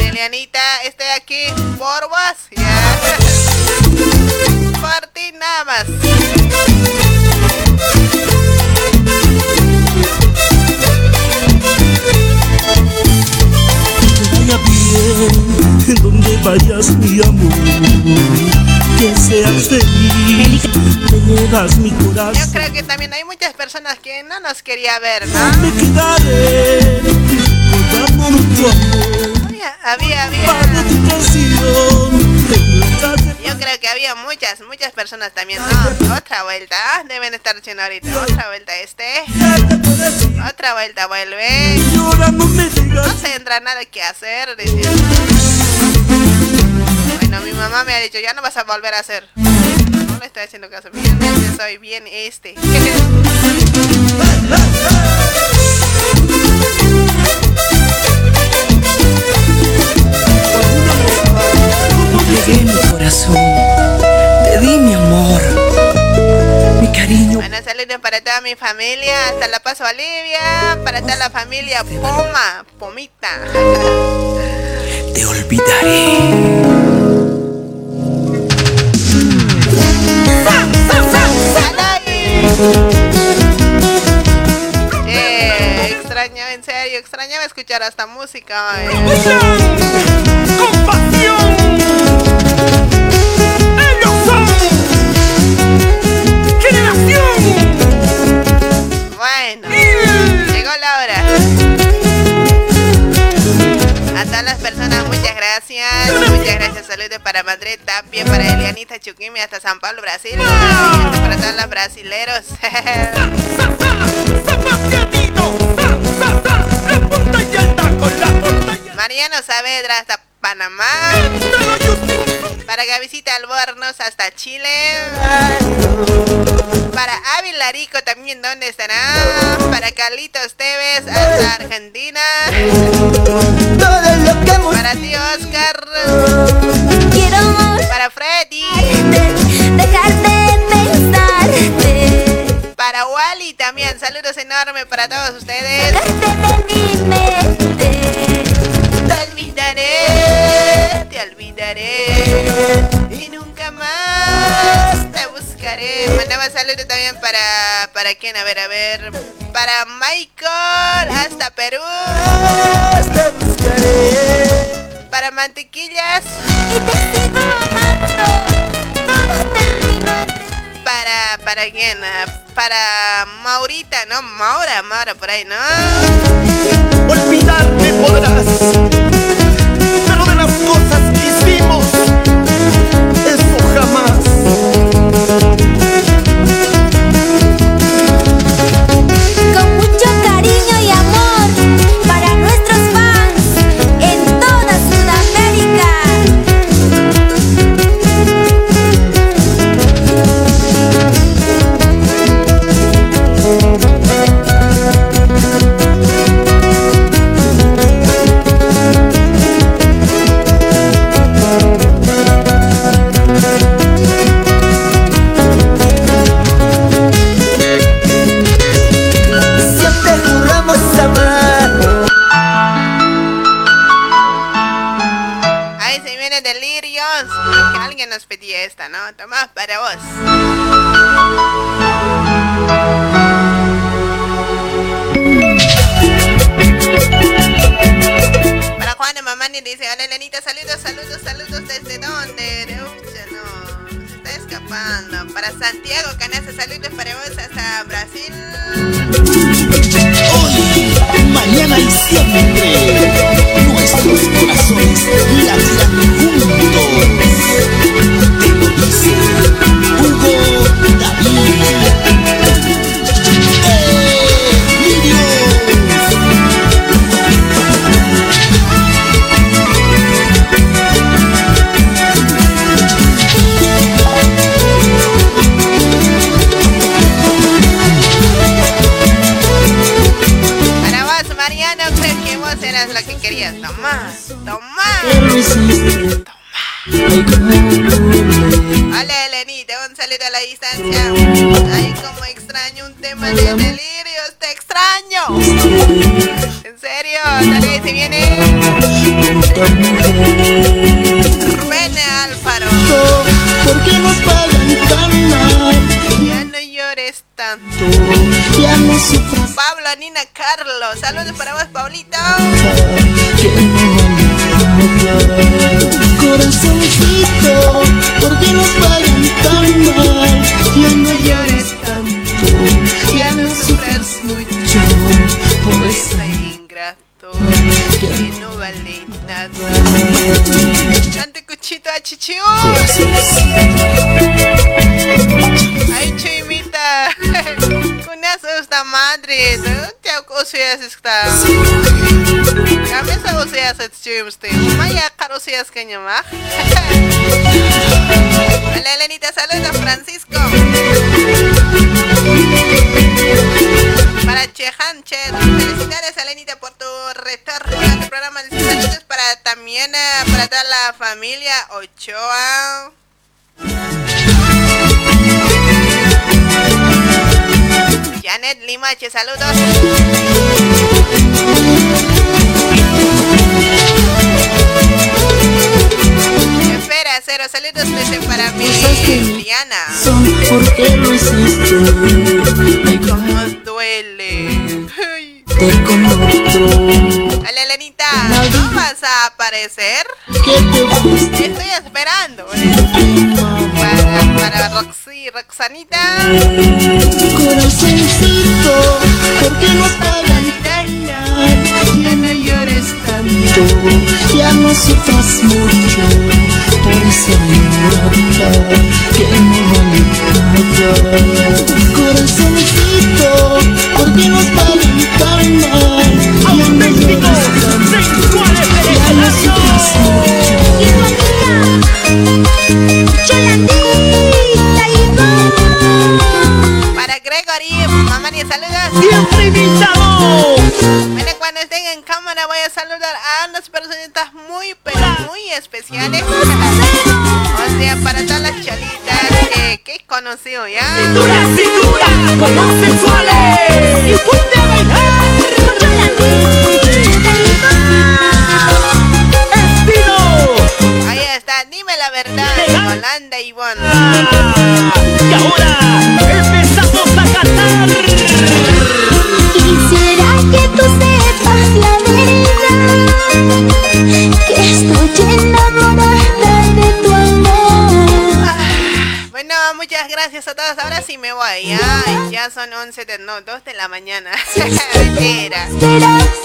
Elianita, estoy aquí por vos. Ya. Por ti nada más. Vayas mi amor que seas feliz llevas mi Yo corazón creo que también hay muchas personas que no nos quería ver, ¿no? me quedaré recordando tu amor Había, había, había. para tu canción Yo creo que había muchas, muchas personas también, ¿no? Otra vuelta, ah, deben estar haciendo ahorita. Otra vuelta este. Otra vuelta vuelve. No se entra nada que hacer. Bueno, mi mamá me ha dicho, ya no vas a volver a hacer. No le estoy haciendo caso. Este soy bien este. Corazón, te di mi amor, mi cariño. Bueno, saludos para toda mi familia, hasta La Paz, Bolivia, para toda la familia Poma, Pomita. Te olvidaré. Eh, serio, extrañaba escuchar hasta música. eh. Bueno, llegó la hora. A todas las personas, muchas gracias. Muchas gracias. Saludos para Madrid Tapia, para Elianita Chuquimi, hasta San Pablo, Brasil. Hasta para todos los brasileros. Saavedra hasta Panamá. Para Gavisita Albornoz hasta Chile. Para Ávila Rico también, ¿dónde estará? Para Carlitos Teves hasta Argentina. Para ti, Oscar. Para Freddy. Para Wally también, saludos enormes para todos ustedes. Te olvidaré, te olvidaré y nunca más te buscaré. Mandaba saludos también para, para quién, a ver, a ver, para Michael Hasta Perú. Para mantequillas. Para, para quién? Para Maurita, ¿no? Maura, Maura por ahí, ¿no? Olvidarme podrás, pero de las cosas que esta, ¿no? Toma para vos. Para Juan de Mamani dice, hola Elenita, saludos, saludos, saludos, ¿desde dónde? De Ucha, no, se está escapando. Para Santiago Canasa, saludos para vos hasta Brasil. Mañana y siempre nuestros corazones сторонах. Roxanita. Corazoncito, ¿por qué nos pagan tan? Ya no llores tanto, ya no sufras mucho por esa ingrata que no vale nada. Corazoncito, ¿por qué nos pagan tan mal? Ya no llores tanto, ya no sufras Para Siempre invitado. Bueno, cuando estén en cámara voy a saludar a unas personitas muy, pero muy especiales. O sea, para todas las chalitas que, que he conocido ya. Cintura, cintura, con los sensuales. Y ponte a bailar. Estilo. Ahí está, dime la verdad, Holanda y Ivonne. Y ahora que estoy llena ya, ya son 11 de, no, 2 de la mañana. Mentira.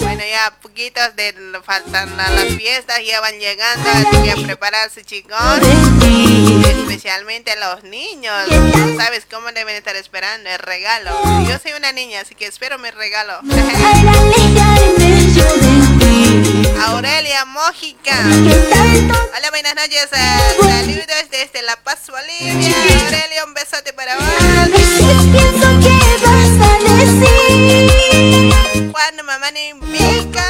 Bueno, ya poquitos de faltan a las fiestas, ya van llegando, así que a prepararse chicos. Especialmente los niños. ¿Sabes cómo deben estar esperando el regalo? Yo soy una niña, así que espero mi regalo. Aurelia Mójica. Hola, buenas noches. Saludos desde La Paz, Bolivia. Aurelia, un besote para vos. Juan, mamá no invita.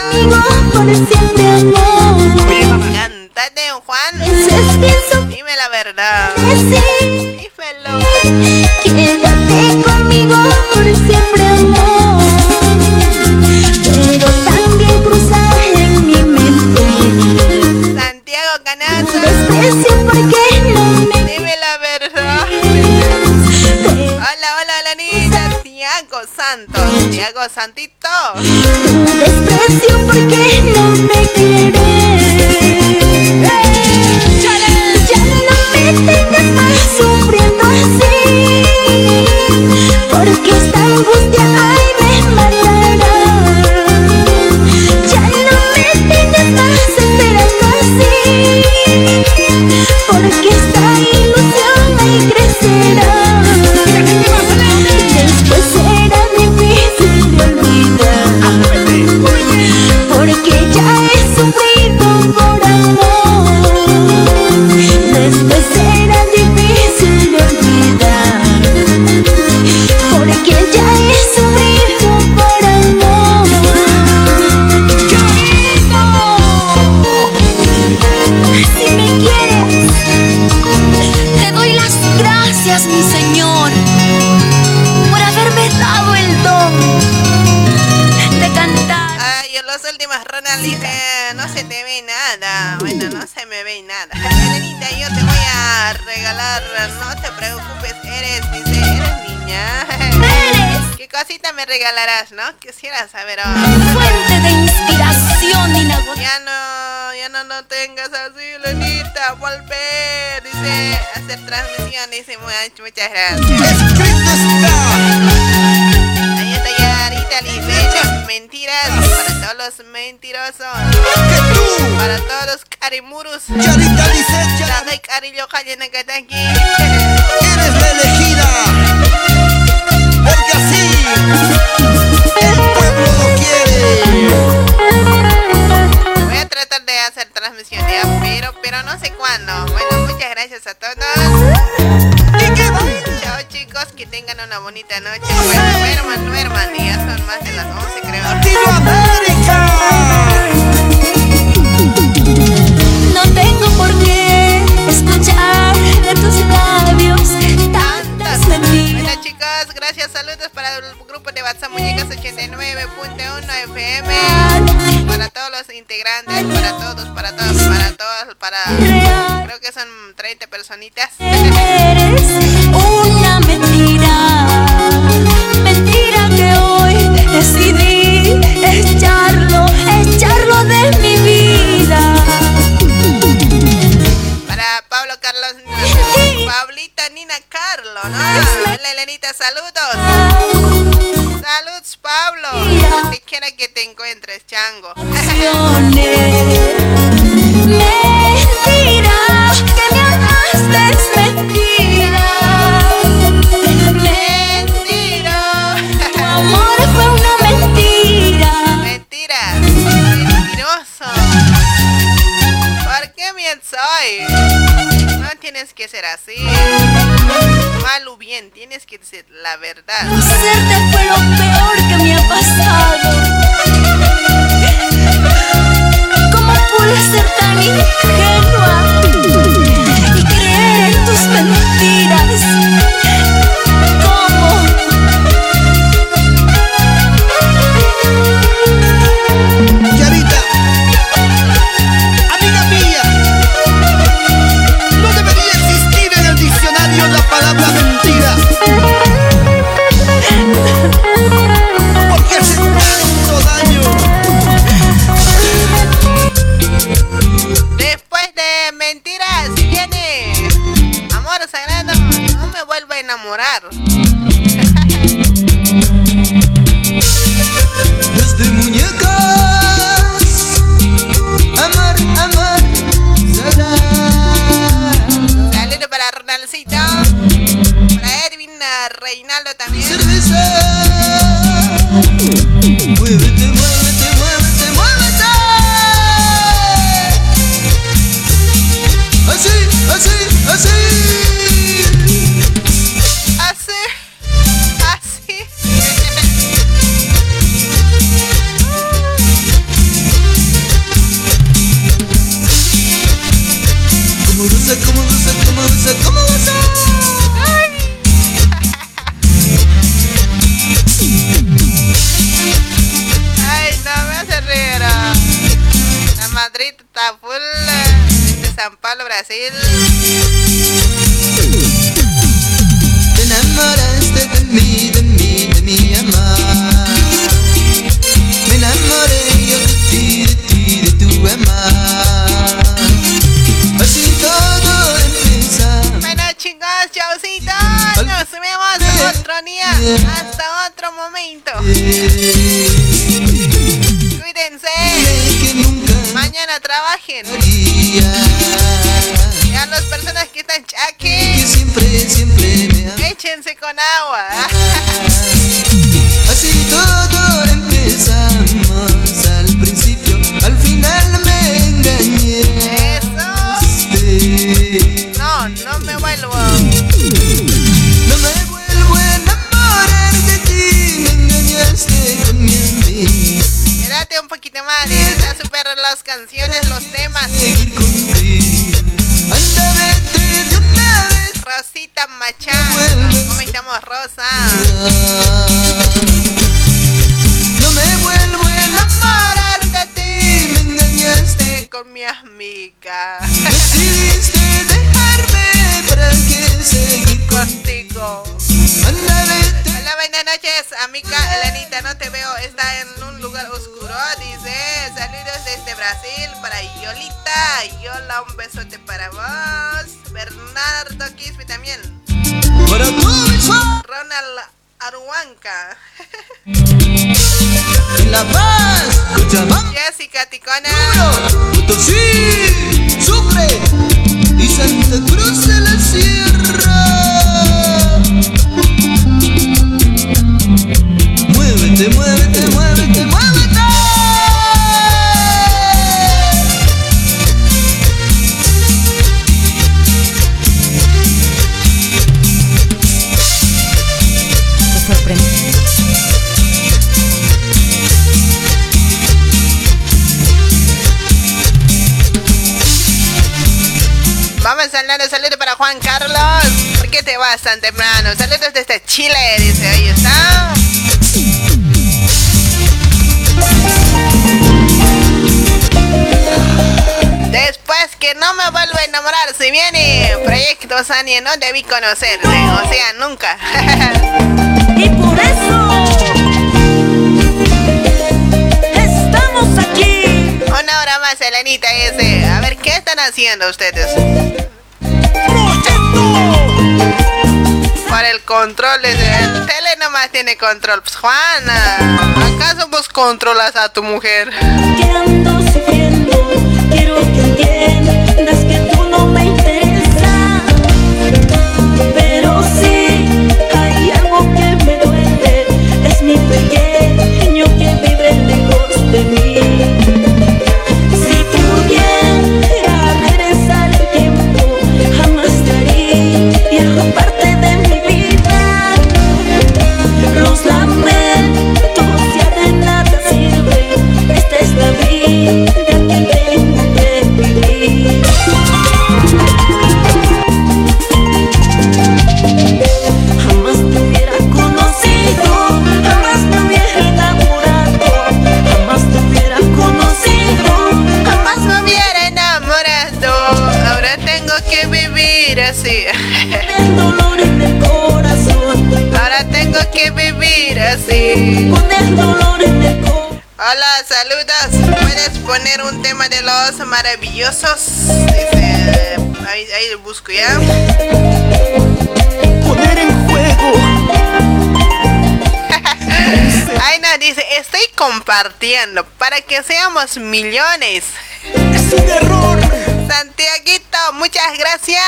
Cántate, Juan. Dime la verdad. Dímelo. Quédate conmigo por siempre, amor. Pero también cruza en mi mente. Santiago Canazo. Niña. Tiago Santos. Tiago Santito. me. Regalarás, no? Quisiera saber. oh. Fuente de inspiración inagotable. Ya no, ya no lo tengas así, Lenita, volver. Dice, hacer transmisión, dice, muchas, muchas gracias. Ahí está ya dice, mentiras para todos los mentirosos. Para todos los carimurus. La de carillo cayena que está aquí. eres la elegida. No sé cuándo. Bueno, muchas gracias a todos. Chao chicos, que tengan una bonita noche. Bueno, duerman, duerman. Ya son más de las 11 creo. De WhatsApp Muñecas 89.1 FM. Para todos los integrantes, para todos, para todos, para todos, para... Creo que son 30 personitas. Eres una mentira, mentira que hoy decidí echarlo, echarlo de mi vida. Para Pablo Carlos, Pablita Nina Carlo, ¿no? Hola Elenita, saludos. Saludos Pablo. Donde quiera que te encuentres, chango. Que ser así. Mal bien, tienes que decir la verdad. Conocerte fue lo peor que me ha pasado. ¿Cómo pude ser tan ingenua enamorar. Desde muñecas, amar, amar, Saludos para Ronalcito, para Erwin Reinaldo también. Cerveza. Así, así. Paulo, Brasil. Te enamoraste de mí, de mí, de mi amor. Me enamoré yo de ti, de ti, de tu amor. Así todo empieza. Bueno, chicos, chaucito. Nos vemos otro día. Hasta otro momento. Cuídense. Mañana trabajen. Échense con agua. Así todo empezamos al principio, al final me engañé. Eso. No, no me vuelvo. No me vuelvo a enamorar de ti, me engañaste con mi amigo. Quédate un poquito más. Ya supera las canciones, los temas. Machán. ¿Cómo estamos, Rosa? No me vuelvo a enamorar de ti, me engañaste. Con mi amiga. Decidiste dejarme para que seguir contigo. Hola, buenas noches, amiga Elenita. No te veo, está en un lugar oscuro. Dice: Saludos desde Brasil para Yolita. Yola, un besote para vos. Bernardo Quispe también. Ronald Aruanca. En La Paz, Cochabamba, Jessica Ticona. Potosí, Sucre. Y Santa Cruz de la Sierra. Muévete, muévete, Juan Carlos. ¿Por qué te vas tan temprano? Saludos desde Chile, dice. Ahí está. Después que no me vuelvo a enamorar, si viene Proyecto Sani, no debí conocerte. O sea, nunca. Y por eso estamos aquí. Una hora más, Elenita, ese. A ver, ¿qué están haciendo ustedes? Para el control, el tele nomás tiene control. Pues, Juana, ¿acaso vos controlas a tu mujer? Así. Ahora tengo que vivir así. Hola, saludos. ¿Puedes poner un tema de los maravillosos? Dice. Ahí, ahí lo busco ya. Poder en juego. Ay, no, dice, estoy compartiendo para que seamos millones. Es un error. Santiaguito, muchas gracias.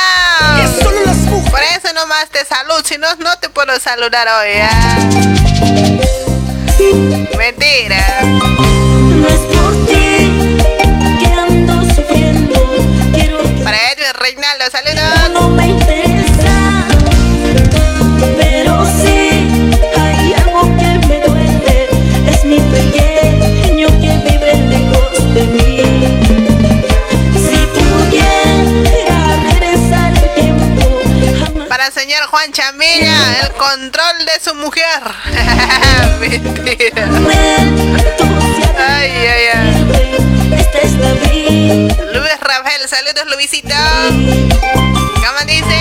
Es solo las mujeres. Por eso nomás te saludo, si no, no te puedo saludar hoy. ¿ah? Mentira. No es por Reinaldo, saludos. no me interesa. Pero sí, hay algo que me duele. Es mi pequeño que vive lejos de mí. Si pudiera regresar el tiempo, jamás Para el señor Juan Chamilla, el control de su mujer. Mentira. me Ay, ay, ay. Luisito. ¿Cómo dice?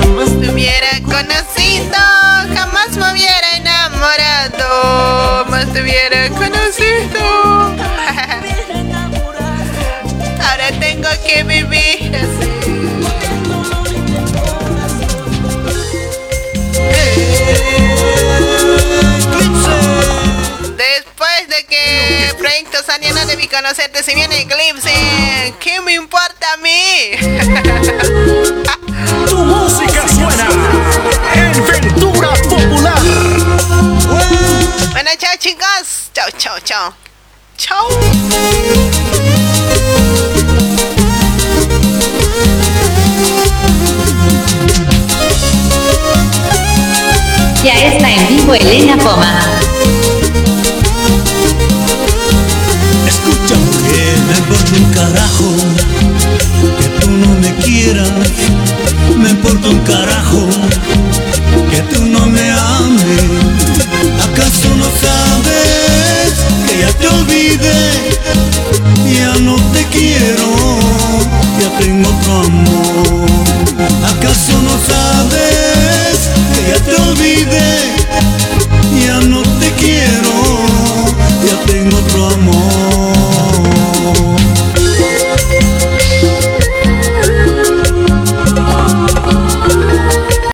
Jamás te hubiera conocido, jamás me hubiera enamorado, jamás te hubiera conocido. Ahora tengo que vivir Sania no debí conocerte, si viene Eclipse, ¿qué me importa a mí? Tu música suena en Ventura Popular. Bueno, chao chicos. Chao, chao, chao. Chao. Ya está en vivo Elena Poma. carajo que tú no me quieras, me importa un carajo que tú no me ames. ¿Acaso no sabes que ya te olvidé? Ya no te quiero, ya tengo otro amor. ¿Acaso no sabes que ya te olvidé? Ya no te quiero, ya tengo otro amor.